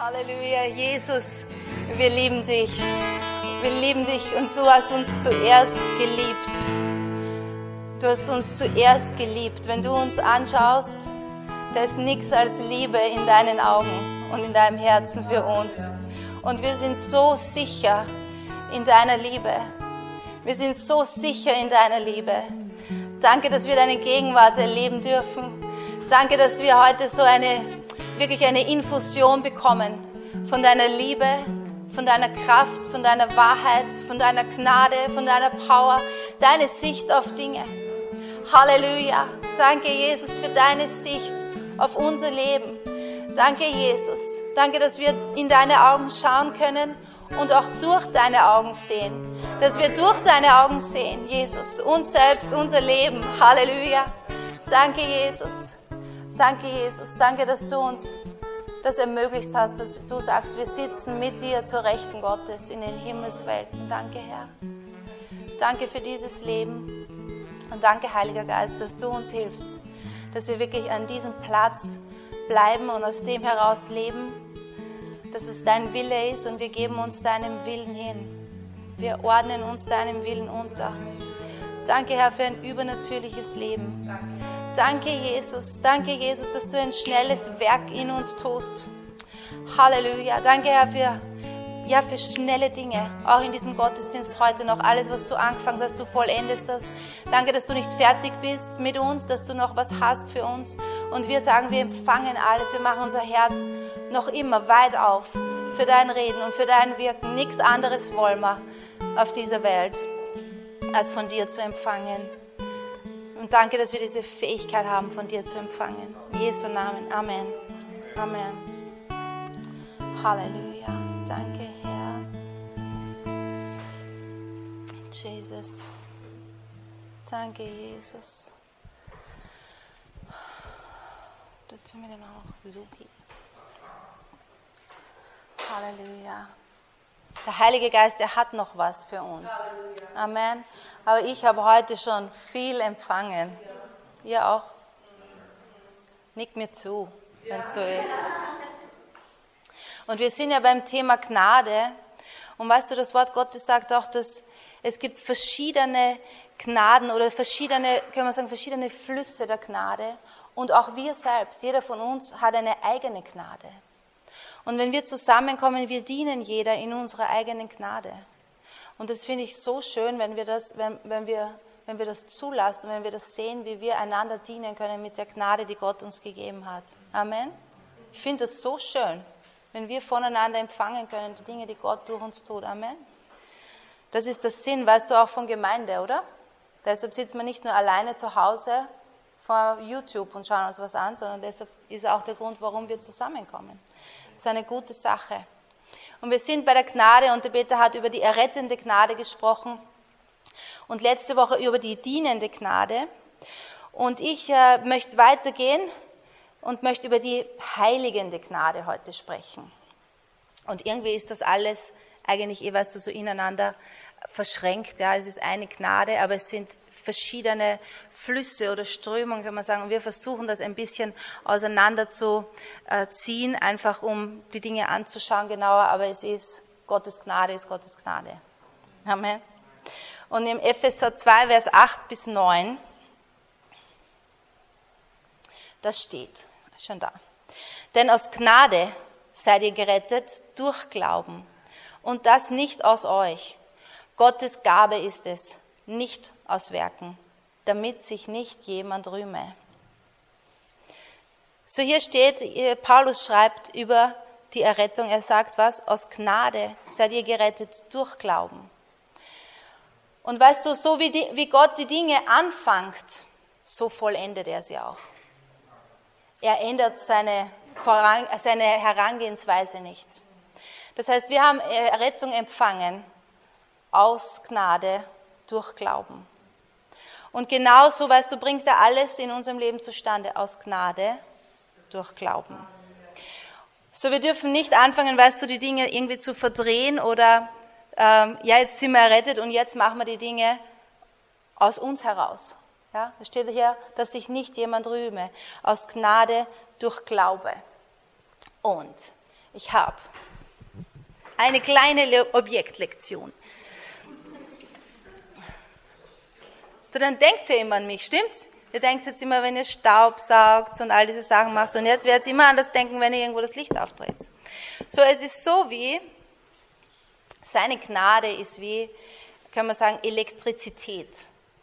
Halleluja, Jesus, wir lieben dich. Wir lieben dich und du hast uns zuerst geliebt. Du hast uns zuerst geliebt. Wenn du uns anschaust, da ist nichts als Liebe in deinen Augen und in deinem Herzen für uns. Und wir sind so sicher in deiner Liebe. Wir sind so sicher in deiner Liebe. Danke, dass wir deine Gegenwart erleben dürfen. Danke, dass wir heute so eine, wirklich eine Infusion bekommen von deiner Liebe, von deiner Kraft, von deiner Wahrheit, von deiner Gnade, von deiner Power, deine Sicht auf Dinge. Halleluja. Danke, Jesus, für deine Sicht auf unser Leben. Danke, Jesus. Danke, dass wir in deine Augen schauen können und auch durch deine Augen sehen. Dass wir durch deine Augen sehen, Jesus, uns selbst, unser Leben. Halleluja. Danke, Jesus. Danke, Jesus. Danke, dass du uns das ermöglicht hast, dass du sagst, wir sitzen mit dir zur Rechten Gottes in den Himmelswelten. Danke, Herr. Danke für dieses Leben. Und danke, Heiliger Geist, dass du uns hilfst, dass wir wirklich an diesem Platz bleiben und aus dem heraus leben, dass es dein Wille ist und wir geben uns deinem Willen hin. Wir ordnen uns deinem Willen unter. Danke, Herr, für ein übernatürliches Leben. Danke, Jesus. Danke, Jesus, dass du ein schnelles Werk in uns tust. Halleluja. Danke, Herr, für, ja, für schnelle Dinge. Auch in diesem Gottesdienst heute noch. Alles, was du angefangen hast, du vollendest das. Danke, dass du nicht fertig bist mit uns, dass du noch was hast für uns. Und wir sagen, wir empfangen alles. Wir machen unser Herz noch immer weit auf für dein Reden und für dein Wirken. Nichts anderes wollen wir auf dieser Welt, als von dir zu empfangen. Und danke, dass wir diese Fähigkeit haben, von dir zu empfangen. In Jesu Namen. Amen. Amen. Halleluja. Danke, Herr. Jesus. Danke, Jesus. Dazu mir den auch. Supi. Halleluja. Der Heilige Geist, er hat noch was für uns. Amen. Aber ich habe heute schon viel empfangen. Ihr auch? Nick mir zu, wenn es so ist. Und wir sind ja beim Thema Gnade. Und weißt du, das Wort Gottes sagt auch, dass es gibt verschiedene Gnaden oder verschiedene, können wir sagen, verschiedene Flüsse der Gnade. Und auch wir selbst, jeder von uns hat eine eigene Gnade. Und wenn wir zusammenkommen, wir dienen jeder in unserer eigenen Gnade. Und das finde ich so schön, wenn wir das, wenn, wenn wir, wenn wir das zulassen, wenn wir das sehen, wie wir einander dienen können mit der Gnade, die Gott uns gegeben hat. Amen. Ich finde das so schön, wenn wir voneinander empfangen können, die Dinge, die Gott durch uns tut. Amen. Das ist der Sinn, weißt du, auch von Gemeinde, oder? Deshalb sitzt man nicht nur alleine zu Hause vor YouTube und schauen uns was an, sondern deshalb ist auch der Grund, warum wir zusammenkommen. Ist eine gute Sache. Und wir sind bei der Gnade und der Peter hat über die errettende Gnade gesprochen und letzte Woche über die dienende Gnade. Und ich äh, möchte weitergehen und möchte über die heiligende Gnade heute sprechen. Und irgendwie ist das alles eigentlich, eh weißt du, so ineinander verschränkt. Ja, es ist eine Gnade, aber es sind verschiedene Flüsse oder Strömungen, kann man sagen. Und wir versuchen das ein bisschen auseinander zu ziehen, einfach um die Dinge anzuschauen genauer. Aber es ist Gottes Gnade, ist Gottes Gnade. Amen. Und im Epheser 2, Vers 8 bis 9, das steht schon da. Denn aus Gnade seid ihr gerettet durch Glauben. Und das nicht aus euch. Gottes Gabe ist es, nicht aus Werken, damit sich nicht jemand rühme. So hier steht, Paulus schreibt über die Errettung, er sagt was, aus Gnade seid ihr gerettet durch Glauben. Und weißt du, so wie, die, wie Gott die Dinge anfängt, so vollendet er sie auch. Er ändert seine, seine Herangehensweise nicht. Das heißt, wir haben Errettung empfangen aus Gnade durch Glauben. Und genauso, weißt du, bringt er alles in unserem Leben zustande aus Gnade durch Glauben. So, wir dürfen nicht anfangen, weißt du, die Dinge irgendwie zu verdrehen oder, ähm, ja, jetzt sind wir errettet und jetzt machen wir die Dinge aus uns heraus. Ja, es steht hier, dass sich nicht jemand rühme, aus Gnade durch Glaube. Und Ich habe eine kleine Objektlektion. So, dann denkt ihr immer an mich, stimmt's? Ihr denkt jetzt immer, wenn ihr Staub saugt und all diese Sachen macht. Und jetzt werdet ihr immer an das denken, wenn ihr irgendwo das Licht aufdreht. So, es ist so wie, seine Gnade ist wie, können wir sagen, Elektrizität.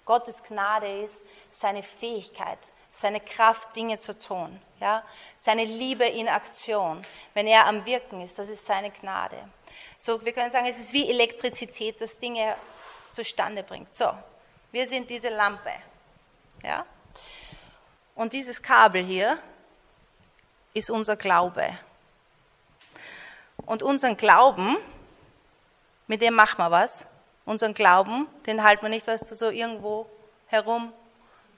Gottes Gnade ist seine Fähigkeit, seine Kraft, Dinge zu tun. Ja? Seine Liebe in Aktion. Wenn er am Wirken ist, das ist seine Gnade. So, wir können sagen, es ist wie Elektrizität, das Dinge zustande bringt. So, wir sind diese Lampe. Ja? Und dieses Kabel hier ist unser Glaube. Und unseren Glauben, mit dem machen wir was. Unseren Glauben, den halten wir nicht, weißt du, so irgendwo herum.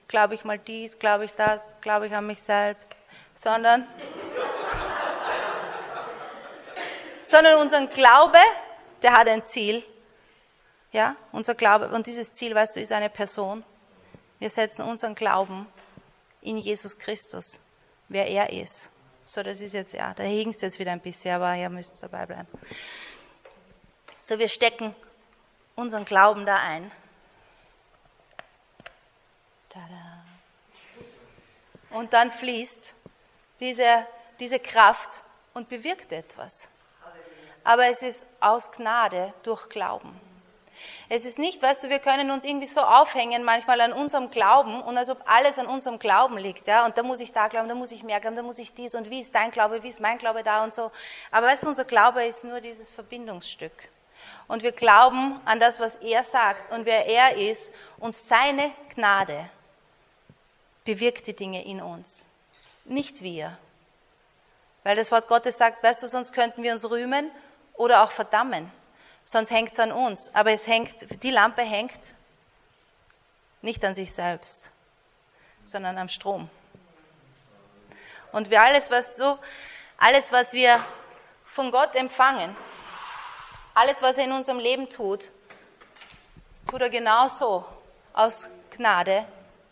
Glaube ich mal dies, glaube ich das, glaube ich an mich selbst, sondern, sondern unseren Glaube, der hat ein Ziel. Ja, unser Glaube, und dieses Ziel, weißt du, ist eine Person. Wir setzen unseren Glauben in Jesus Christus, wer er ist. So, das ist jetzt, ja, da hinkt es jetzt wieder ein bisschen, aber ihr müsst dabei bleiben. So, wir stecken unseren Glauben da ein. Tada. Und dann fließt diese, diese Kraft und bewirkt etwas. Aber es ist aus Gnade durch Glauben. Es ist nicht, weißt du, wir können uns irgendwie so aufhängen manchmal an unserem Glauben und als ob alles an unserem Glauben liegt, ja. Und da muss ich da glauben, da muss ich mehr glauben, da muss ich dies und wie ist dein Glaube, wie ist mein Glaube da und so. Aber weißt du, unser Glaube ist nur dieses Verbindungsstück. Und wir glauben an das, was er sagt und wer er ist und seine Gnade bewirkt die Dinge in uns. Nicht wir. Weil das Wort Gottes sagt, weißt du, sonst könnten wir uns rühmen oder auch verdammen sonst hängt es an uns. Aber es hängt, die Lampe hängt nicht an sich selbst, sondern am Strom. Und wir alles, was so, alles, was wir von Gott empfangen, alles, was er in unserem Leben tut, tut er genauso aus Gnade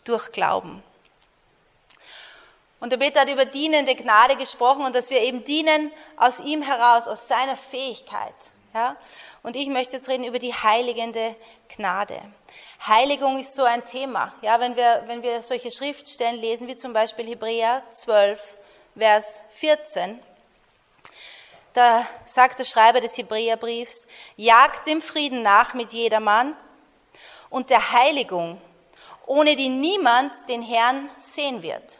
durch Glauben. Und der Peter hat über dienende Gnade gesprochen und dass wir eben dienen aus ihm heraus, aus seiner Fähigkeit. Ja? Und ich möchte jetzt reden über die heiligende Gnade. Heiligung ist so ein Thema. Ja, wenn wir, wenn wir solche Schriftstellen lesen, wie zum Beispiel Hebräer 12, Vers 14, da sagt der Schreiber des Hebräerbriefs, jagt dem Frieden nach mit jedermann und der Heiligung, ohne die niemand den Herrn sehen wird.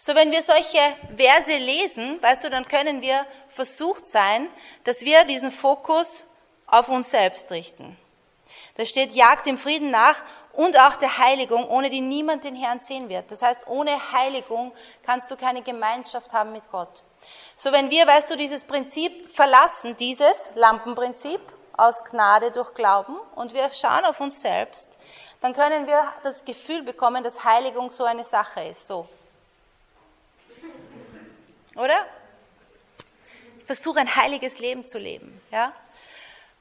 So, wenn wir solche Verse lesen, weißt du, dann können wir versucht sein, dass wir diesen Fokus auf uns selbst richten. Da steht, jagt dem Frieden nach und auch der Heiligung, ohne die niemand den Herrn sehen wird. Das heißt, ohne Heiligung kannst du keine Gemeinschaft haben mit Gott. So, wenn wir, weißt du, dieses Prinzip verlassen, dieses Lampenprinzip aus Gnade durch Glauben und wir schauen auf uns selbst, dann können wir das Gefühl bekommen, dass Heiligung so eine Sache ist. So, oder? Ich versuche ein heiliges Leben zu leben, ja?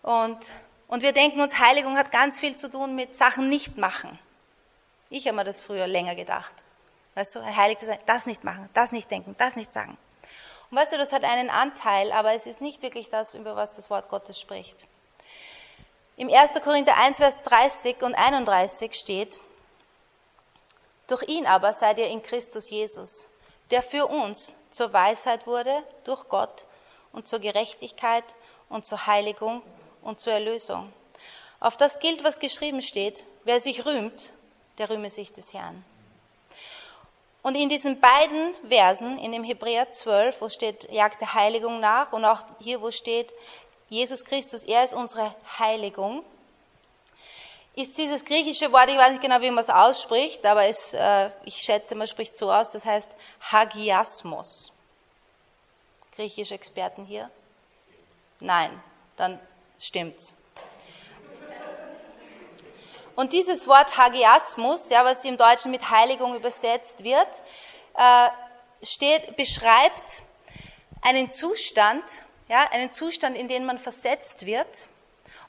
Und, und wir denken uns, Heiligung hat ganz viel zu tun mit Sachen nicht machen. Ich habe mir das früher länger gedacht. Weißt du, heilig zu sein, das nicht machen, das nicht denken, das nicht sagen. Und weißt du, das hat einen Anteil, aber es ist nicht wirklich das, über was das Wort Gottes spricht. Im 1. Korinther 1, Vers 30 und 31 steht, durch ihn aber seid ihr in Christus Jesus, der für uns zur Weisheit wurde durch Gott und zur Gerechtigkeit und zur Heiligung und zur Erlösung. Auf das gilt, was geschrieben steht, wer sich rühmt, der rühme sich des Herrn. Und in diesen beiden Versen, in dem Hebräer 12, wo steht, jagt der Heiligung nach, und auch hier, wo steht, Jesus Christus, er ist unsere Heiligung, ist dieses griechische Wort, ich weiß nicht genau, wie man es ausspricht, aber es, äh, ich schätze, man spricht so aus, das heißt Hagiasmos. Griechische Experten hier? Nein, dann stimmt's. Und dieses Wort Hagiasmus, ja, was im Deutschen mit Heiligung übersetzt wird, äh, steht, beschreibt einen Zustand, ja, einen Zustand, in den man versetzt wird,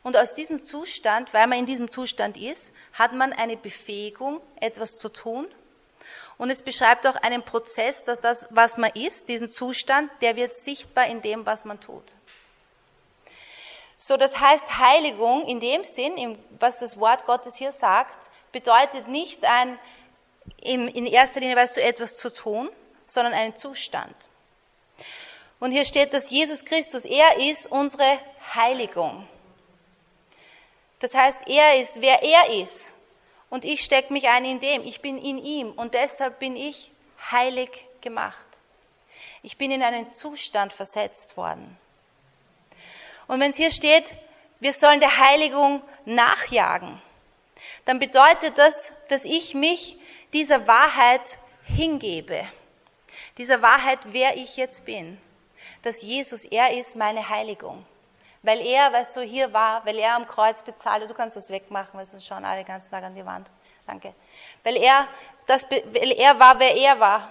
und aus diesem Zustand, weil man in diesem Zustand ist, hat man eine Befähigung, etwas zu tun. Und es beschreibt auch einen Prozess, dass das, was man ist, diesen Zustand, der wird sichtbar in dem, was man tut. So, das heißt, Heiligung in dem Sinn, was das Wort Gottes hier sagt, bedeutet nicht ein, in erster Linie, weißt du, etwas zu tun, sondern einen Zustand. Und hier steht, dass Jesus Christus, er ist unsere Heiligung. Das heißt, er ist, wer er ist. Und ich stecke mich ein in dem. Ich bin in ihm. Und deshalb bin ich heilig gemacht. Ich bin in einen Zustand versetzt worden. Und wenn es hier steht, wir sollen der Heiligung nachjagen, dann bedeutet das, dass ich mich dieser Wahrheit hingebe. Dieser Wahrheit, wer ich jetzt bin. Dass Jesus, er ist meine Heiligung. Weil er, weißt du, hier war, weil er am Kreuz bezahlte, du kannst das wegmachen, weil sonst schauen alle den ganzen Tag an die Wand. Danke. Weil er, das, weil er war, wer er war.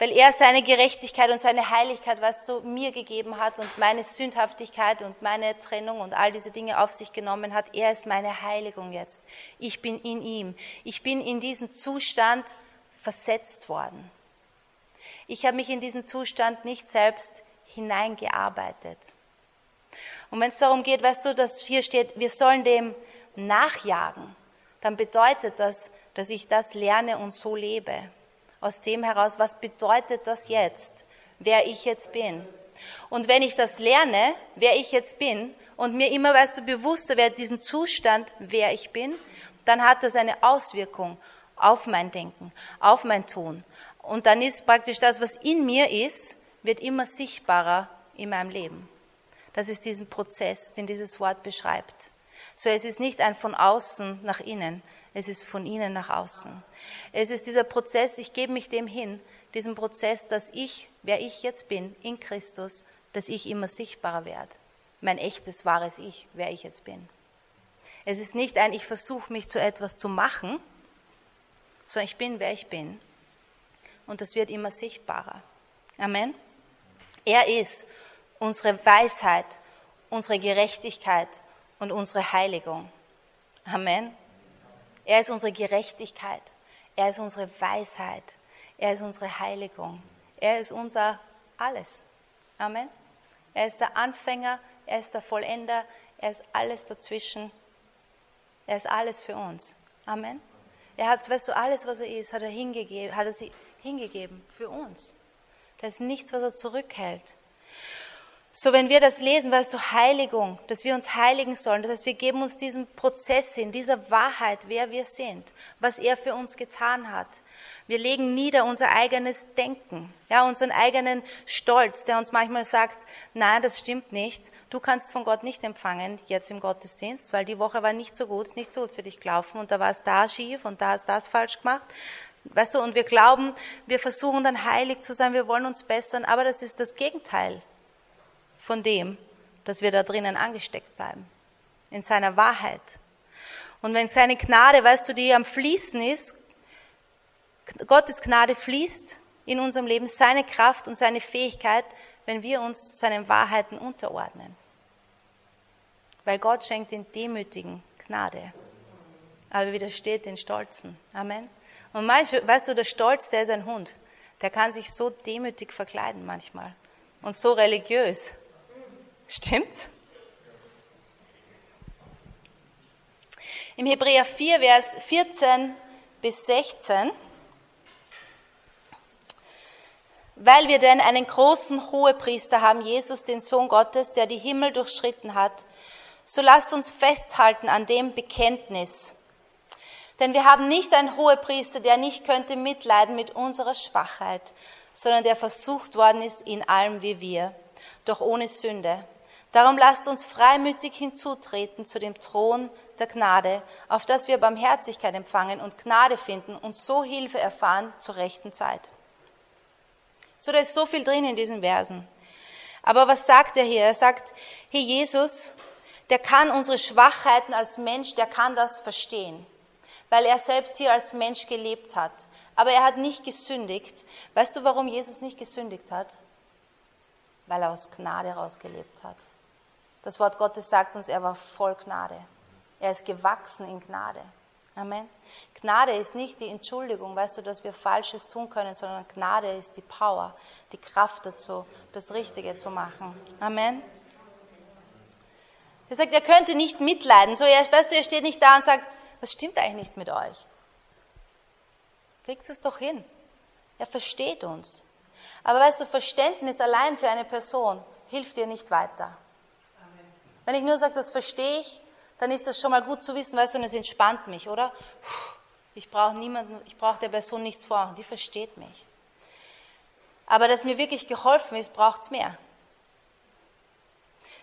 Weil er seine Gerechtigkeit und seine Heiligkeit, weißt du, mir gegeben hat und meine Sündhaftigkeit und meine Trennung und all diese Dinge auf sich genommen hat. Er ist meine Heiligung jetzt. Ich bin in ihm. Ich bin in diesen Zustand versetzt worden. Ich habe mich in diesen Zustand nicht selbst hineingearbeitet. Und wenn es darum geht, weißt du, dass hier steht, wir sollen dem nachjagen, dann bedeutet das, dass ich das lerne und so lebe. Aus dem heraus, was bedeutet das jetzt, wer ich jetzt bin? Und wenn ich das lerne, wer ich jetzt bin, und mir immer, weißt du, bewusster werde, diesen Zustand, wer ich bin, dann hat das eine Auswirkung auf mein Denken, auf mein Tun. Und dann ist praktisch das, was in mir ist, wird immer sichtbarer in meinem Leben. Das ist diesen Prozess, den dieses Wort beschreibt. So, es ist nicht ein von außen nach innen, es ist von innen nach außen. Es ist dieser Prozess, ich gebe mich dem hin, diesem Prozess, dass ich, wer ich jetzt bin, in Christus, dass ich immer sichtbarer werde. Mein echtes, wahres Ich, wer ich jetzt bin. Es ist nicht ein, ich versuche mich zu etwas zu machen, sondern ich bin, wer ich bin. Und das wird immer sichtbarer. Amen. Er ist unsere Weisheit, unsere Gerechtigkeit und unsere Heiligung. Amen. Er ist unsere Gerechtigkeit. Er ist unsere Weisheit. Er ist unsere Heiligung. Er ist unser alles. Amen. Er ist der Anfänger, er ist der Vollender, er ist alles dazwischen. Er ist alles für uns. Amen. Er hat, weißt du, alles, was er ist, hat er hingegeben, hat er sie hingegeben für uns. Da ist nichts, was er zurückhält. So, wenn wir das lesen, weißt du, Heiligung, dass wir uns heiligen sollen, das heißt, wir geben uns diesen Prozess hin, dieser Wahrheit, wer wir sind, was er für uns getan hat. Wir legen nieder unser eigenes Denken, ja, unseren eigenen Stolz, der uns manchmal sagt, nein, das stimmt nicht, du kannst von Gott nicht empfangen, jetzt im Gottesdienst, weil die Woche war nicht so gut, ist nicht so gut für dich gelaufen und da war es da schief und da ist das falsch gemacht. Weißt du, und wir glauben, wir versuchen dann heilig zu sein, wir wollen uns bessern, aber das ist das Gegenteil von dem, dass wir da drinnen angesteckt bleiben. In seiner Wahrheit. Und wenn seine Gnade, weißt du, die am Fließen ist, Gottes Gnade fließt in unserem Leben, seine Kraft und seine Fähigkeit, wenn wir uns seinen Wahrheiten unterordnen. Weil Gott schenkt den Demütigen Gnade, aber widersteht den Stolzen. Amen. Und manchmal, weißt du, der Stolz, der ist ein Hund. Der kann sich so demütig verkleiden manchmal und so religiös. Stimmt's? Im Hebräer 4, Vers 14 bis 16. Weil wir denn einen großen Hohepriester haben, Jesus, den Sohn Gottes, der die Himmel durchschritten hat, so lasst uns festhalten an dem Bekenntnis. Denn wir haben nicht einen Hohepriester, der nicht könnte mitleiden mit unserer Schwachheit, sondern der versucht worden ist in allem wie wir, doch ohne Sünde. Darum lasst uns freimütig hinzutreten zu dem Thron der Gnade, auf dass wir Barmherzigkeit empfangen und Gnade finden und so Hilfe erfahren zur rechten Zeit. So, da ist so viel drin in diesen Versen. Aber was sagt er hier? Er sagt, hier Jesus, der kann unsere Schwachheiten als Mensch, der kann das verstehen, weil er selbst hier als Mensch gelebt hat. Aber er hat nicht gesündigt. Weißt du, warum Jesus nicht gesündigt hat? Weil er aus Gnade rausgelebt hat. Das Wort Gottes sagt uns, er war voll Gnade. Er ist gewachsen in Gnade. Amen. Gnade ist nicht die Entschuldigung, weißt du, dass wir Falsches tun können, sondern Gnade ist die Power, die Kraft dazu, das Richtige zu machen. Amen. Er sagt, er könnte nicht mitleiden. So, er, weißt du, er steht nicht da und sagt, was stimmt eigentlich nicht mit euch? Kriegt es doch hin. Er versteht uns. Aber weißt du, Verständnis allein für eine Person hilft dir nicht weiter. Wenn ich nur sage, das verstehe ich, dann ist das schon mal gut zu wissen, weißt du, und es entspannt mich, oder? Ich brauche niemanden, ich brauche der Person nichts vormachen, die versteht mich. Aber dass mir wirklich geholfen ist, braucht es mehr.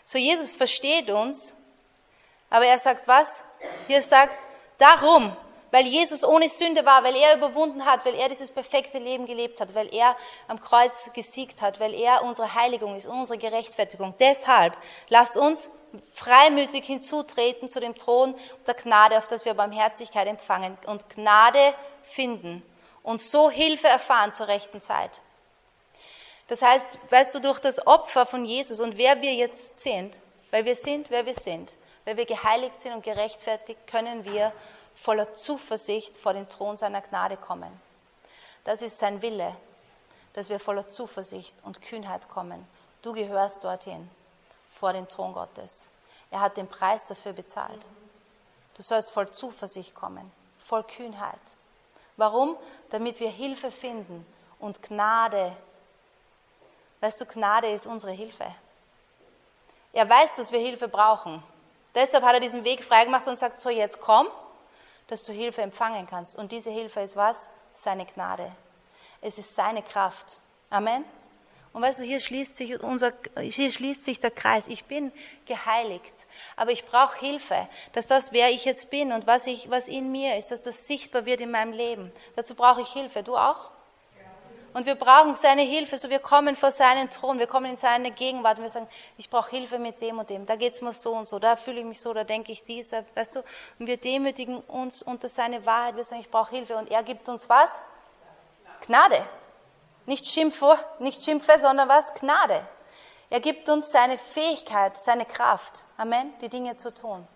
So, Jesus versteht uns, aber er sagt was? Hier sagt, darum, weil Jesus ohne Sünde war, weil er überwunden hat, weil er dieses perfekte Leben gelebt hat, weil er am Kreuz gesiegt hat, weil er unsere Heiligung ist, unsere Gerechtfertigung. Deshalb lasst uns freimütig hinzutreten zu dem Thron der Gnade, auf das wir Barmherzigkeit empfangen und Gnade finden und so Hilfe erfahren zur rechten Zeit. Das heißt, weißt du, durch das Opfer von Jesus und wer wir jetzt sind, weil wir sind, wer wir sind, weil wir geheiligt sind und gerechtfertigt, können wir voller Zuversicht vor den Thron seiner Gnade kommen. Das ist sein Wille, dass wir voller Zuversicht und Kühnheit kommen. Du gehörst dorthin vor den Thron Gottes. Er hat den Preis dafür bezahlt. Du sollst voll Zuversicht kommen, voll Kühnheit. Warum? Damit wir Hilfe finden und Gnade. Weißt du, Gnade ist unsere Hilfe. Er weiß, dass wir Hilfe brauchen. Deshalb hat er diesen Weg freigemacht und sagt, so jetzt komm, dass du Hilfe empfangen kannst. Und diese Hilfe ist was? Seine Gnade. Es ist seine Kraft. Amen. Und weißt du, hier schließt sich, unser, hier schließt sich der Kreis. Ich bin geheiligt, aber ich brauche Hilfe, dass das, wer ich jetzt bin und was, ich, was in mir ist, dass das sichtbar wird in meinem Leben. Dazu brauche ich Hilfe. Du auch? Und wir brauchen seine Hilfe. So, wir kommen vor seinen Thron, wir kommen in seine Gegenwart und wir sagen, ich brauche Hilfe mit dem und dem. Da geht's mir so und so, da fühle ich mich so, da denke ich dies, weißt du. Und wir demütigen uns unter seine Wahrheit. Wir sagen, ich brauche Hilfe. Und er gibt uns was? Gnade. Nicht Schimpfe, nicht Schimpfe, sondern was? Gnade. Er gibt uns seine Fähigkeit, seine Kraft, Amen, die Dinge zu tun.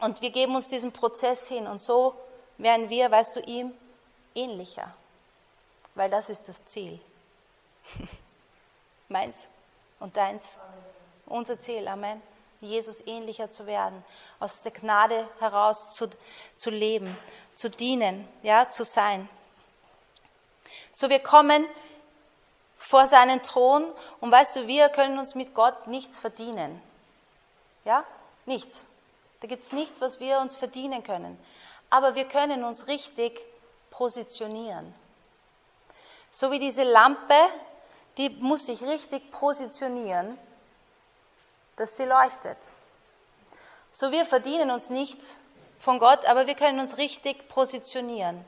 Und wir geben uns diesen Prozess hin und so werden wir, weißt du, ihm ähnlicher. Weil das ist das Ziel. Meins und deins. Unser Ziel, Amen. Jesus ähnlicher zu werden, aus der Gnade heraus zu, zu leben, zu dienen, ja, zu sein. So, wir kommen vor seinen Thron und weißt du, wir können uns mit Gott nichts verdienen. Ja? Nichts. Da gibt es nichts, was wir uns verdienen können. Aber wir können uns richtig positionieren. So wie diese Lampe, die muss sich richtig positionieren, dass sie leuchtet. So wir verdienen uns nichts von Gott, aber wir können uns richtig positionieren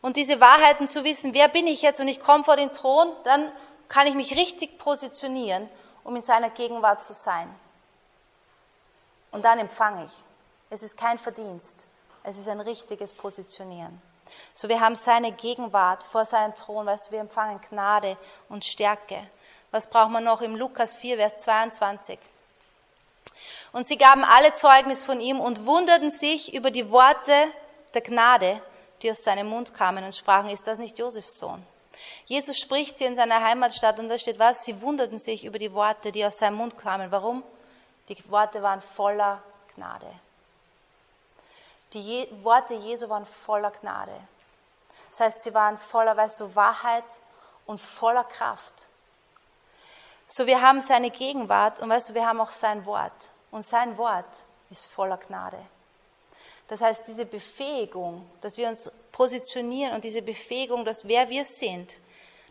und diese Wahrheiten zu wissen, wer bin ich jetzt und ich komme vor den Thron, dann kann ich mich richtig positionieren, um in seiner Gegenwart zu sein. Und dann empfange ich. Es ist kein Verdienst, es ist ein richtiges Positionieren. So, wir haben seine Gegenwart vor seinem Thron, weißt du, wir empfangen Gnade und Stärke. Was braucht man noch im Lukas 4, Vers 22? Und sie gaben alle Zeugnis von ihm und wunderten sich über die Worte der Gnade, die aus seinem Mund kamen und sprachen, ist das nicht Josefs Sohn? Jesus spricht hier in seiner Heimatstadt und da steht was? Sie wunderten sich über die Worte, die aus seinem Mund kamen. Warum? Die Worte waren voller Gnade. Die Je Worte Jesu waren voller Gnade. Das heißt, sie waren voller, weißt du, Wahrheit und voller Kraft. So, wir haben seine Gegenwart und weißt du, wir haben auch sein Wort. Und sein Wort ist voller Gnade. Das heißt, diese Befähigung, dass wir uns positionieren und diese Befähigung, dass wer wir sind,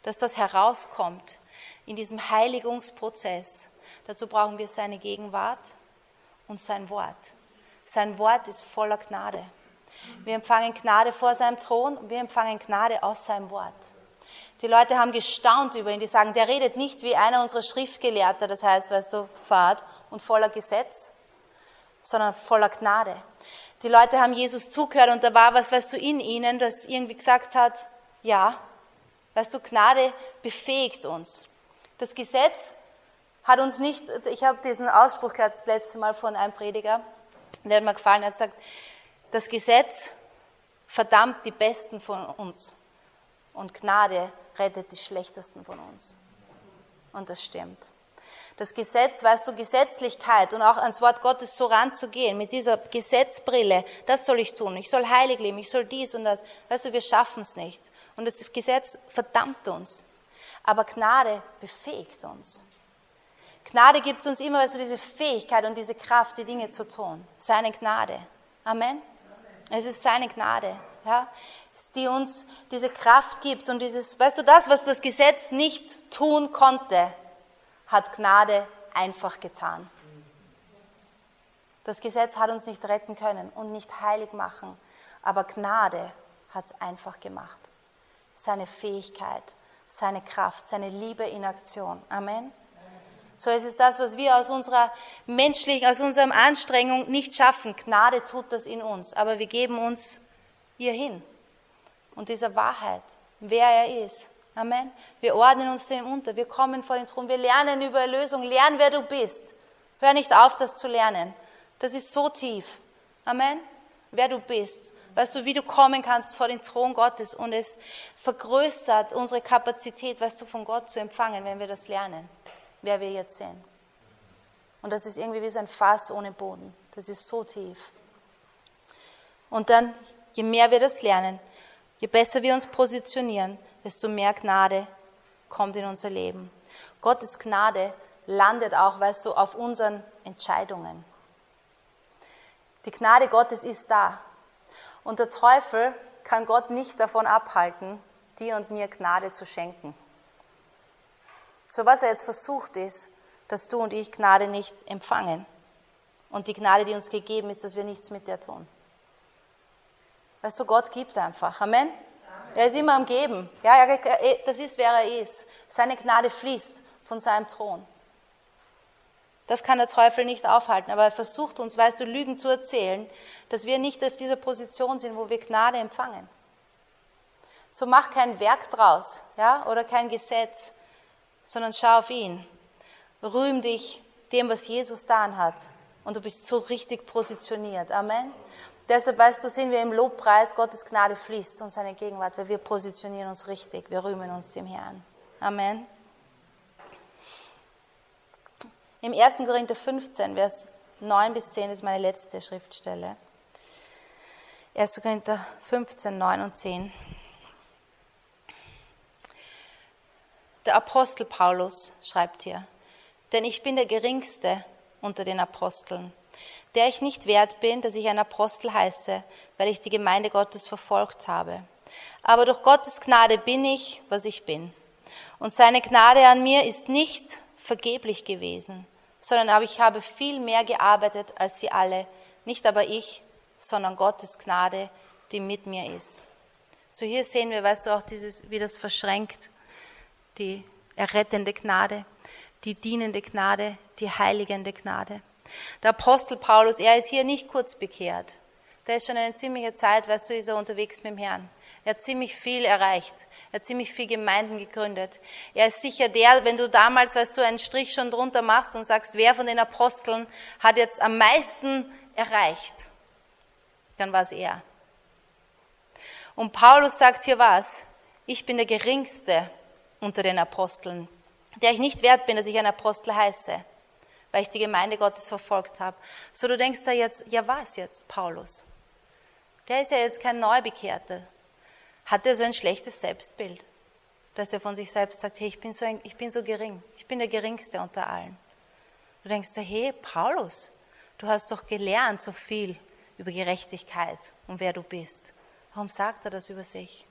dass das herauskommt in diesem Heiligungsprozess. Dazu brauchen wir seine Gegenwart und sein Wort. Sein Wort ist voller Gnade. Wir empfangen Gnade vor seinem Thron und wir empfangen Gnade aus seinem Wort. Die Leute haben gestaunt über ihn, die sagen, der redet nicht wie einer unserer Schriftgelehrter, das heißt, weißt du, Fahrt und voller Gesetz, sondern voller Gnade. Die Leute haben Jesus zugehört und da war was, weißt du, in ihnen, das irgendwie gesagt hat, ja, weißt du, Gnade befähigt uns. Das Gesetz hat uns nicht, ich habe diesen Ausspruch gehört das letzte Mal von einem Prediger, der hat mir gefallen, er hat gesagt, Das Gesetz verdammt die Besten von uns und Gnade rettet die Schlechtesten von uns. Und das stimmt. Das Gesetz, weißt du, Gesetzlichkeit und auch ans Wort Gottes so ranzugehen, mit dieser Gesetzbrille, das soll ich tun, ich soll heilig leben, ich soll dies und das. Weißt du, wir schaffen es nicht. Und das Gesetz verdammt uns. Aber Gnade befähigt uns. Gnade gibt uns immer du, diese Fähigkeit und diese Kraft, die Dinge zu tun. Seine Gnade. Amen. Es ist seine Gnade, ja, die uns diese Kraft gibt und dieses, weißt du, das, was das Gesetz nicht tun konnte, hat Gnade einfach getan. Das Gesetz hat uns nicht retten können und nicht heilig machen, aber Gnade hat es einfach gemacht. Seine Fähigkeit, seine Kraft, seine Liebe in Aktion. Amen. So ist es das, was wir aus unserer menschlichen, aus unserer Anstrengung nicht schaffen. Gnade tut das in uns, aber wir geben uns ihr hin und dieser Wahrheit, wer er ist. Amen. Wir ordnen uns dem unter, wir kommen vor den Thron, wir lernen über Erlösung, lernen, wer du bist. Hör nicht auf, das zu lernen. Das ist so tief. Amen. Wer du bist. Weißt du, wie du kommen kannst vor den Thron Gottes und es vergrößert unsere Kapazität, weißt du, von Gott zu empfangen, wenn wir das lernen wer wir jetzt sind. Und das ist irgendwie wie so ein Fass ohne Boden. Das ist so tief. Und dann, je mehr wir das lernen, je besser wir uns positionieren, desto mehr Gnade kommt in unser Leben. Gottes Gnade landet auch, weißt du, auf unseren Entscheidungen. Die Gnade Gottes ist da. Und der Teufel kann Gott nicht davon abhalten, dir und mir Gnade zu schenken. So was er jetzt versucht ist, dass du und ich Gnade nicht empfangen. Und die Gnade, die uns gegeben ist, dass wir nichts mit der tun. Weißt du, Gott gibt einfach. Amen? Er ist immer am Geben. Ja, das ist, wer er ist. Seine Gnade fließt von seinem Thron. Das kann der Teufel nicht aufhalten, aber er versucht uns, weißt du, Lügen zu erzählen, dass wir nicht auf dieser Position sind, wo wir Gnade empfangen. So mach kein Werk draus, ja, oder kein Gesetz, sondern schau auf ihn. Rühm dich dem, was Jesus getan hat. Und du bist so richtig positioniert. Amen. Deshalb, weißt du, sind wir im Lobpreis, Gottes Gnade fließt und seine Gegenwart, weil wir positionieren uns richtig. Wir rühmen uns dem Herrn. Amen. Im 1. Korinther 15, Vers 9 bis 10 ist meine letzte Schriftstelle. 1. Korinther 15, 9 und 10. Der Apostel Paulus schreibt hier, denn ich bin der geringste unter den Aposteln, der ich nicht wert bin, dass ich ein Apostel heiße, weil ich die Gemeinde Gottes verfolgt habe. Aber durch Gottes Gnade bin ich, was ich bin. Und seine Gnade an mir ist nicht vergeblich gewesen, sondern ich habe viel mehr gearbeitet als sie alle, nicht aber ich, sondern Gottes Gnade, die mit mir ist. So hier sehen wir, weißt du, auch dieses, wie das verschränkt die errettende Gnade, die dienende Gnade, die heiligende Gnade. Der Apostel Paulus, er ist hier nicht kurz bekehrt. Der ist schon eine ziemliche Zeit, weißt du, ist er unterwegs mit dem Herrn. Er hat ziemlich viel erreicht. Er hat ziemlich viel Gemeinden gegründet. Er ist sicher der, wenn du damals, weißt du, einen Strich schon drunter machst und sagst, wer von den Aposteln hat jetzt am meisten erreicht, dann war es er. Und Paulus sagt hier was? Ich bin der Geringste unter den Aposteln, der ich nicht wert bin, dass ich ein Apostel heiße, weil ich die Gemeinde Gottes verfolgt habe. So du denkst da jetzt, ja was jetzt, Paulus? Der ist ja jetzt kein Neubekehrter. Hat er so ein schlechtes Selbstbild, dass er von sich selbst sagt, hey, ich bin so, ein, ich bin so gering, ich bin der Geringste unter allen. Du denkst da, hey, Paulus, du hast doch gelernt so viel über Gerechtigkeit und wer du bist. Warum sagt er das über sich?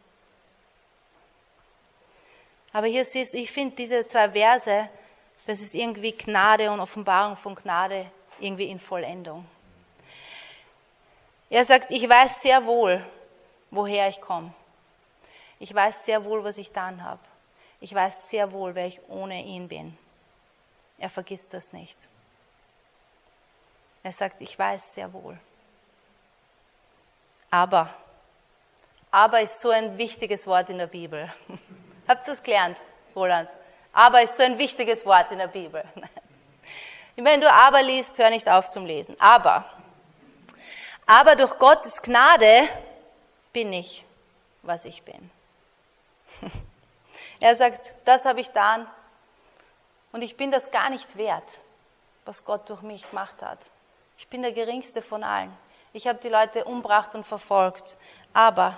Aber hier siehst du, ich finde diese zwei Verse, das ist irgendwie Gnade und Offenbarung von Gnade irgendwie in Vollendung. Er sagt, ich weiß sehr wohl, woher ich komme. Ich weiß sehr wohl, was ich dann habe. Ich weiß sehr wohl, wer ich ohne ihn bin. Er vergisst das nicht. Er sagt, ich weiß sehr wohl. Aber, aber ist so ein wichtiges Wort in der Bibel. Habt ihr das gelernt, Roland? Aber ist so ein wichtiges Wort in der Bibel. Wenn du aber liest, hör nicht auf zum Lesen. Aber. Aber durch Gottes Gnade bin ich, was ich bin. Er sagt, das habe ich getan und ich bin das gar nicht wert, was Gott durch mich gemacht hat. Ich bin der geringste von allen. Ich habe die Leute umbracht und verfolgt, aber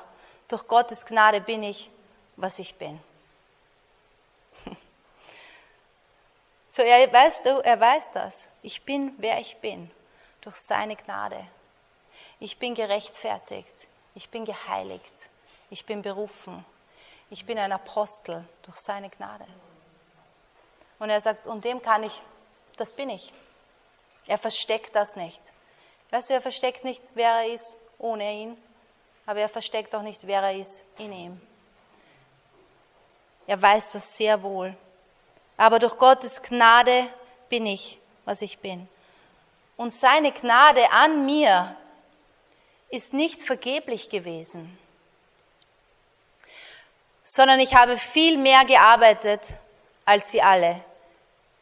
durch Gottes Gnade bin ich, was ich bin. So, er weiß, er weiß das. Ich bin, wer ich bin, durch seine Gnade. Ich bin gerechtfertigt. Ich bin geheiligt. Ich bin berufen. Ich bin ein Apostel durch seine Gnade. Und er sagt, und dem kann ich, das bin ich. Er versteckt das nicht. Weißt du, er versteckt nicht, wer er ist ohne ihn, aber er versteckt auch nicht, wer er ist in ihm. Er weiß das sehr wohl aber durch Gottes Gnade bin ich, was ich bin. Und seine Gnade an mir ist nicht vergeblich gewesen, sondern ich habe viel mehr gearbeitet als sie alle.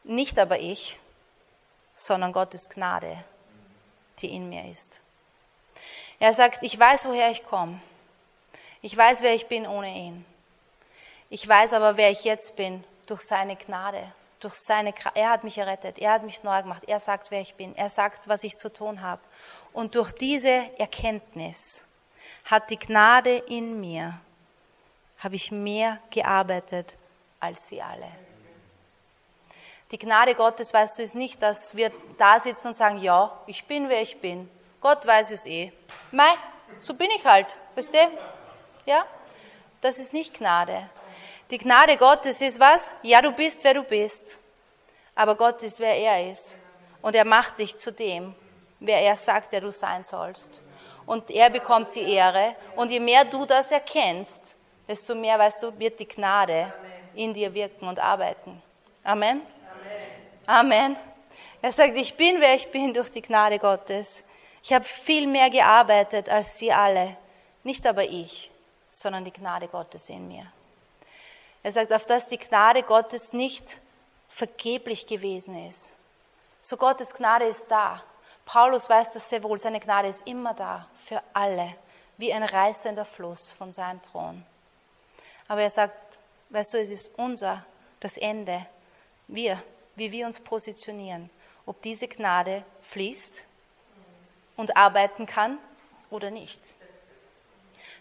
Nicht aber ich, sondern Gottes Gnade, die in mir ist. Er sagt, ich weiß, woher ich komme. Ich weiß, wer ich bin ohne ihn. Ich weiß aber, wer ich jetzt bin durch seine Gnade, durch seine Er hat mich errettet, er hat mich neu gemacht, er sagt, wer ich bin, er sagt, was ich zu tun habe. Und durch diese Erkenntnis hat die Gnade in mir, habe ich mehr gearbeitet als sie alle. Die Gnade Gottes, weißt du, ist nicht, dass wir da sitzen und sagen, ja, ich bin, wer ich bin. Gott weiß es eh. Mei, so bin ich halt, weißt du? Ja? Das ist nicht Gnade. Die Gnade Gottes ist was? Ja, du bist, wer du bist. Aber Gott ist, wer er ist. Und er macht dich zu dem, wer er sagt, der du sein sollst. Und er bekommt die Ehre. Und je mehr du das erkennst, desto mehr, weißt du, wird die Gnade in dir wirken und arbeiten. Amen. Amen. Er sagt, ich bin, wer ich bin durch die Gnade Gottes. Ich habe viel mehr gearbeitet als sie alle. Nicht aber ich, sondern die Gnade Gottes in mir. Er sagt, auf dass die Gnade Gottes nicht vergeblich gewesen ist. So Gottes Gnade ist da. Paulus weiß das sehr wohl, seine Gnade ist immer da für alle, wie ein reißender Fluss von seinem Thron. Aber er sagt, weißt du, es ist unser, das Ende, wir, wie wir uns positionieren, ob diese Gnade fließt und arbeiten kann oder nicht.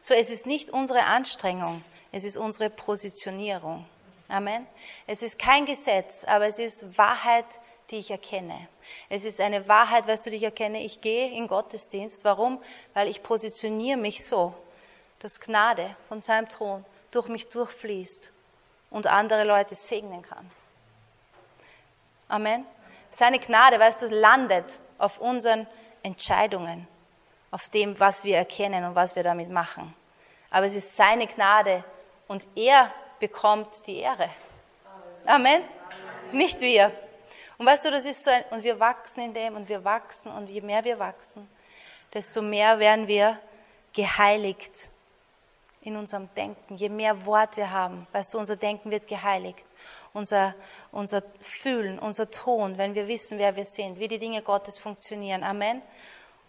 So, es ist nicht unsere Anstrengung, es ist unsere Positionierung. Amen. Es ist kein Gesetz, aber es ist Wahrheit, die ich erkenne. Es ist eine Wahrheit, weißt du, die ich erkenne. Ich gehe in Gottesdienst. Warum? Weil ich positioniere mich so, dass Gnade von seinem Thron durch mich durchfließt und andere Leute segnen kann. Amen. Seine Gnade, weißt du, landet auf unseren Entscheidungen, auf dem, was wir erkennen und was wir damit machen. Aber es ist seine Gnade, und er bekommt die Ehre. Amen. Nicht wir. Und weißt du, das ist so ein, und wir wachsen in dem und wir wachsen und je mehr wir wachsen, desto mehr werden wir geheiligt in unserem Denken. Je mehr Wort wir haben, weißt du, unser Denken wird geheiligt. Unser, unser Fühlen, unser Ton, wenn wir wissen, wer wir sind, wie die Dinge Gottes funktionieren. Amen.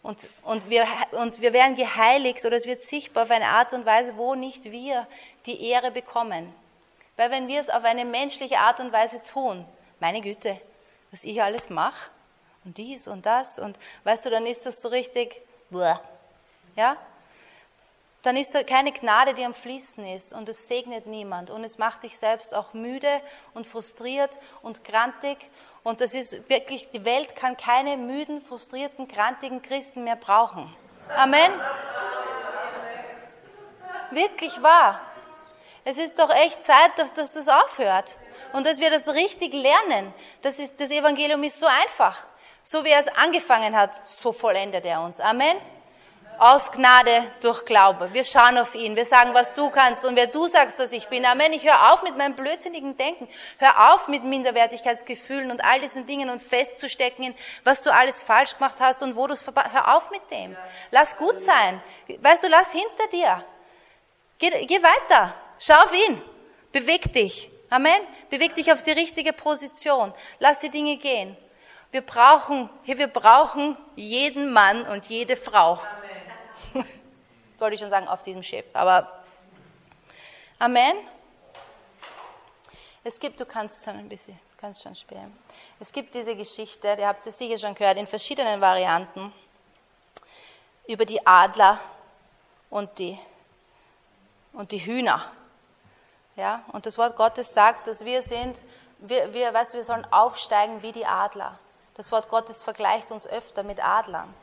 Und, und, wir, und wir werden geheiligt oder es wird sichtbar auf eine Art und Weise, wo nicht wir die Ehre bekommen. Weil wenn wir es auf eine menschliche Art und Weise tun, meine Güte, was ich alles mache und dies und das und weißt du, dann ist das so richtig, ja, dann ist da keine Gnade, die am Fließen ist und es segnet niemand und es macht dich selbst auch müde und frustriert und grantig und das ist wirklich, die Welt kann keine müden, frustrierten, grantigen Christen mehr brauchen. Amen. Wirklich wahr. Es ist doch echt Zeit, dass das aufhört und dass wir das richtig lernen. Das, ist, das Evangelium ist so einfach. So wie er es angefangen hat, so vollendet er uns. Amen aus Gnade durch Glaube. Wir schauen auf ihn, wir sagen, was du kannst und wer du sagst, dass ich bin. Amen. Ich höre auf mit meinem blödsinnigen Denken. Hör auf mit Minderwertigkeitsgefühlen und all diesen Dingen und festzustecken in, was du alles falsch gemacht hast und wo du es Hör auf mit dem. Lass gut sein. Weißt du, lass hinter dir. Geh, geh weiter. Schau auf ihn. Beweg dich. Amen. Beweg dich auf die richtige Position. Lass die Dinge gehen. Wir brauchen, hier, wir brauchen jeden Mann und jede Frau. Sollte ich schon sagen, auf diesem Schiff. Aber Amen. Es gibt, du kannst schon ein bisschen, kannst schon spielen. Es gibt diese Geschichte, die habt ihr sicher schon gehört, in verschiedenen Varianten, über die Adler und die, und die Hühner. Ja, und das Wort Gottes sagt, dass wir sind, wir, wir, weißt du, wir sollen aufsteigen wie die Adler. Das Wort Gottes vergleicht uns öfter mit Adlern.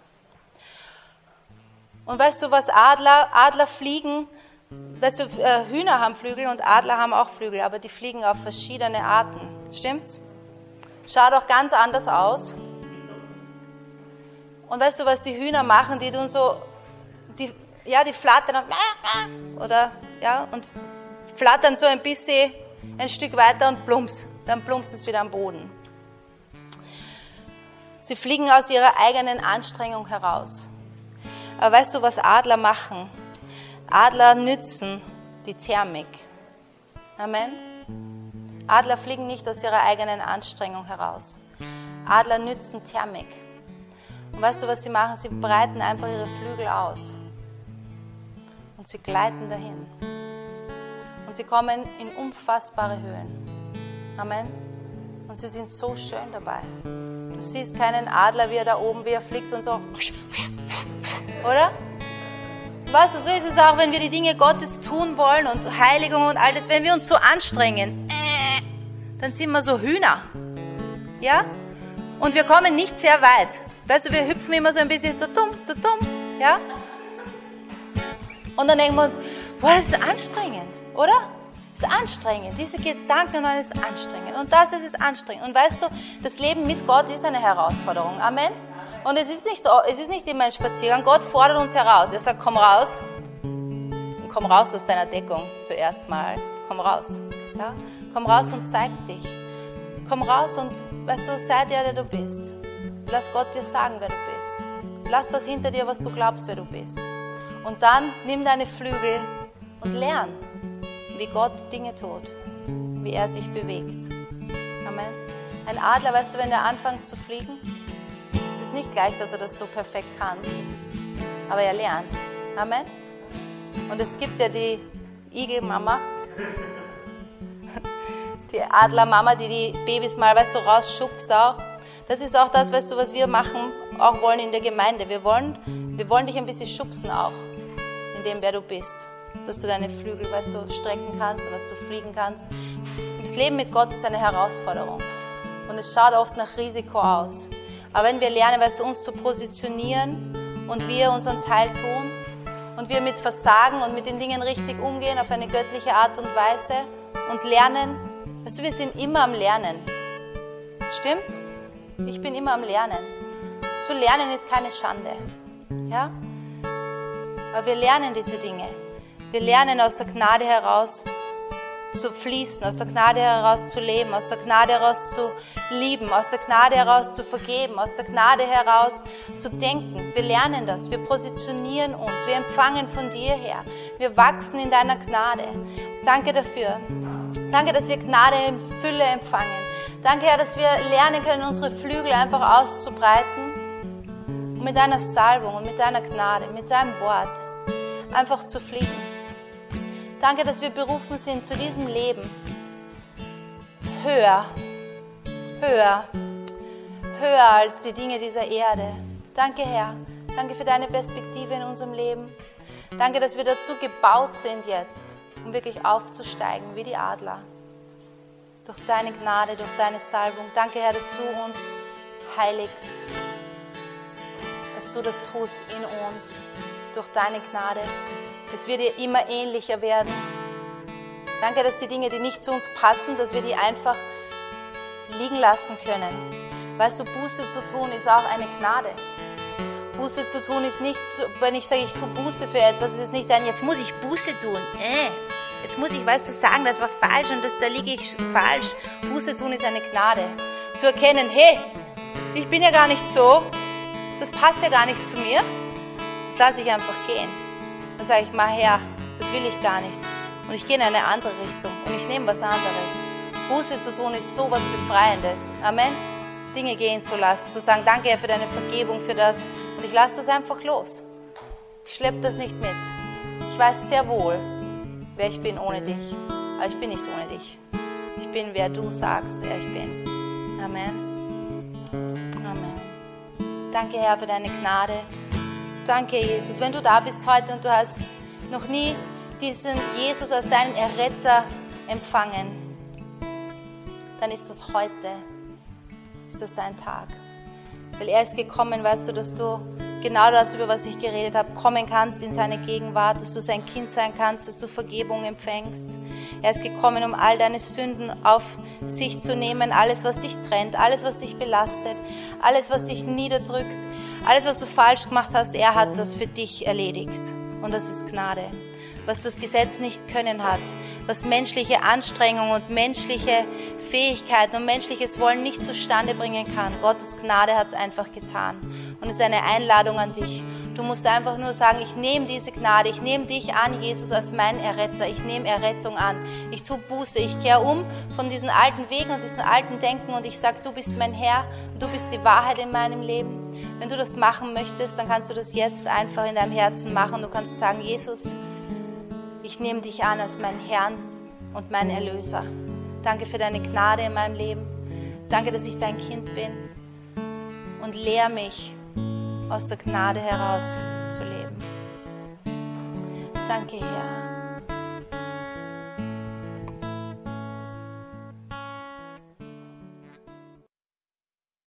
Und weißt du, was Adler, Adler fliegen, weißt du, äh, Hühner haben Flügel und Adler haben auch Flügel, aber die fliegen auf verschiedene Arten. Stimmt's? Schaut auch ganz anders aus. Und weißt du, was die Hühner machen? Die tun so, die, ja, die flattern und, oder, ja, und flattern so ein bisschen ein Stück weiter und plumps, dann plumps es wieder am Boden. Sie fliegen aus ihrer eigenen Anstrengung heraus. Aber weißt du, was Adler machen? Adler nützen die Thermik. Amen. Adler fliegen nicht aus ihrer eigenen Anstrengung heraus. Adler nützen Thermik. Und weißt du, was sie machen? Sie breiten einfach ihre Flügel aus. Und sie gleiten dahin. Und sie kommen in unfassbare Höhen. Amen. Und sie sind so schön dabei. Du siehst keinen Adler, wie er da oben, wie er fliegt und so. Oder? Weißt du, so ist es auch, wenn wir die Dinge Gottes tun wollen und Heiligung und all das, wenn wir uns so anstrengen, dann sind wir so Hühner. Ja? Und wir kommen nicht sehr weit. Weißt du, wir hüpfen immer so ein bisschen dumm, dumm, ja? Und dann denken wir uns, boah, das ist anstrengend, oder? Das ist anstrengend. Diese Gedanken nein, ist anstrengend. Und das ist es anstrengend. Und weißt du, das Leben mit Gott ist eine Herausforderung. Amen. Und es ist nicht, es ist nicht immer ein Spaziergang. Gott fordert uns heraus. Er sagt, komm raus. Komm raus aus deiner Deckung zuerst mal. Komm raus. Ja? Komm raus und zeig dich. Komm raus und, weißt du, sei der, der du bist. Lass Gott dir sagen, wer du bist. Lass das hinter dir, was du glaubst, wer du bist. Und dann nimm deine Flügel und lern, wie Gott Dinge tut, wie er sich bewegt. Amen. Ein Adler, weißt du, wenn er anfängt zu fliegen, ist es nicht gleich, dass er das so perfekt kann, aber er lernt. Amen. Und es gibt ja die Igelmama, die Adlermama, die die Babys mal, weißt du, rausschubst auch. Das ist auch das, weißt du, was wir machen, auch wollen in der Gemeinde. Wir wollen, wir wollen dich ein bisschen schubsen auch, in dem, wer du bist. Dass du deine Flügel, weißt du, strecken kannst und dass du fliegen kannst. Das Leben mit Gott ist eine Herausforderung. Und es schaut oft nach Risiko aus. Aber wenn wir lernen, weißt du, uns zu positionieren und wir unseren Teil tun und wir mit Versagen und mit den Dingen richtig umgehen auf eine göttliche Art und Weise und lernen, weißt du, wir sind immer am Lernen. Stimmt's? Ich bin immer am Lernen. Zu lernen ist keine Schande. Ja? Aber wir lernen diese Dinge. Wir lernen aus der Gnade heraus zu fließen, aus der Gnade heraus zu leben, aus der Gnade heraus zu lieben, aus der Gnade heraus zu vergeben, aus der Gnade heraus zu denken. Wir lernen das, wir positionieren uns, wir empfangen von dir her, wir wachsen in deiner Gnade. Danke dafür. Danke, dass wir Gnade in Fülle empfangen. Danke, Herr, dass wir lernen können, unsere Flügel einfach auszubreiten und mit deiner Salbung und mit deiner Gnade, mit deinem Wort einfach zu fliegen. Danke, dass wir berufen sind zu diesem Leben. Höher, höher, höher als die Dinge dieser Erde. Danke, Herr. Danke für deine Perspektive in unserem Leben. Danke, dass wir dazu gebaut sind jetzt, um wirklich aufzusteigen wie die Adler durch deine Gnade, durch deine Salbung. Danke, Herr, dass du uns heiligst, dass du das tust in uns, durch deine Gnade, dass wir dir immer ähnlicher werden. Danke, dass die Dinge, die nicht zu uns passen, dass wir die einfach liegen lassen können. Weißt du, Buße zu tun ist auch eine Gnade. Buße zu tun ist nicht, wenn ich sage, ich tue Buße für etwas, ist es nicht ein, jetzt muss ich Buße tun. Äh, Jetzt muss ich, weißt du, sagen, das war falsch und das, da liege ich falsch. Buße tun ist eine Gnade. Zu erkennen, hey, ich bin ja gar nicht so, das passt ja gar nicht zu mir, das lasse ich einfach gehen. Dann sage ich mal, Herr, das will ich gar nicht. Und ich gehe in eine andere Richtung und ich nehme was anderes. Buße zu tun ist so was Befreiendes. Amen. Dinge gehen zu lassen, zu sagen, danke Herr für deine Vergebung, für das. Und ich lasse das einfach los. Ich schleppe das nicht mit. Ich weiß sehr wohl, wer ich bin ohne dich. Aber ich bin nicht ohne dich. Ich bin, wer du sagst, wer ich bin. Amen. Amen. Danke, Herr, für deine Gnade. Danke, Jesus. Wenn du da bist heute und du hast noch nie diesen Jesus als deinen Erretter empfangen, dann ist das heute, ist das dein Tag. Weil er ist gekommen, weißt du, dass du genau das, über was ich geredet habe, kommen kannst in seine Gegenwart, dass du sein Kind sein kannst, dass du Vergebung empfängst. Er ist gekommen, um all deine Sünden auf sich zu nehmen, alles, was dich trennt, alles, was dich belastet, alles, was dich niederdrückt, alles, was du falsch gemacht hast. Er hat das für dich erledigt. Und das ist Gnade was das Gesetz nicht können hat, was menschliche Anstrengung und menschliche Fähigkeiten und menschliches Wollen nicht zustande bringen kann. Gottes Gnade hat es einfach getan. Und es ist eine Einladung an dich. Du musst einfach nur sagen, ich nehme diese Gnade, ich nehme dich an, Jesus, als mein Erretter. Ich nehme Errettung an. Ich tue Buße, ich kehre um von diesen alten Wegen und diesen alten Denken und ich sage, du bist mein Herr du bist die Wahrheit in meinem Leben. Wenn du das machen möchtest, dann kannst du das jetzt einfach in deinem Herzen machen. Du kannst sagen, Jesus, ich nehme dich an als mein Herrn und mein Erlöser. Danke für deine Gnade in meinem Leben. Danke, dass ich dein Kind bin. Und lehr mich, aus der Gnade heraus zu leben. Danke, Herr.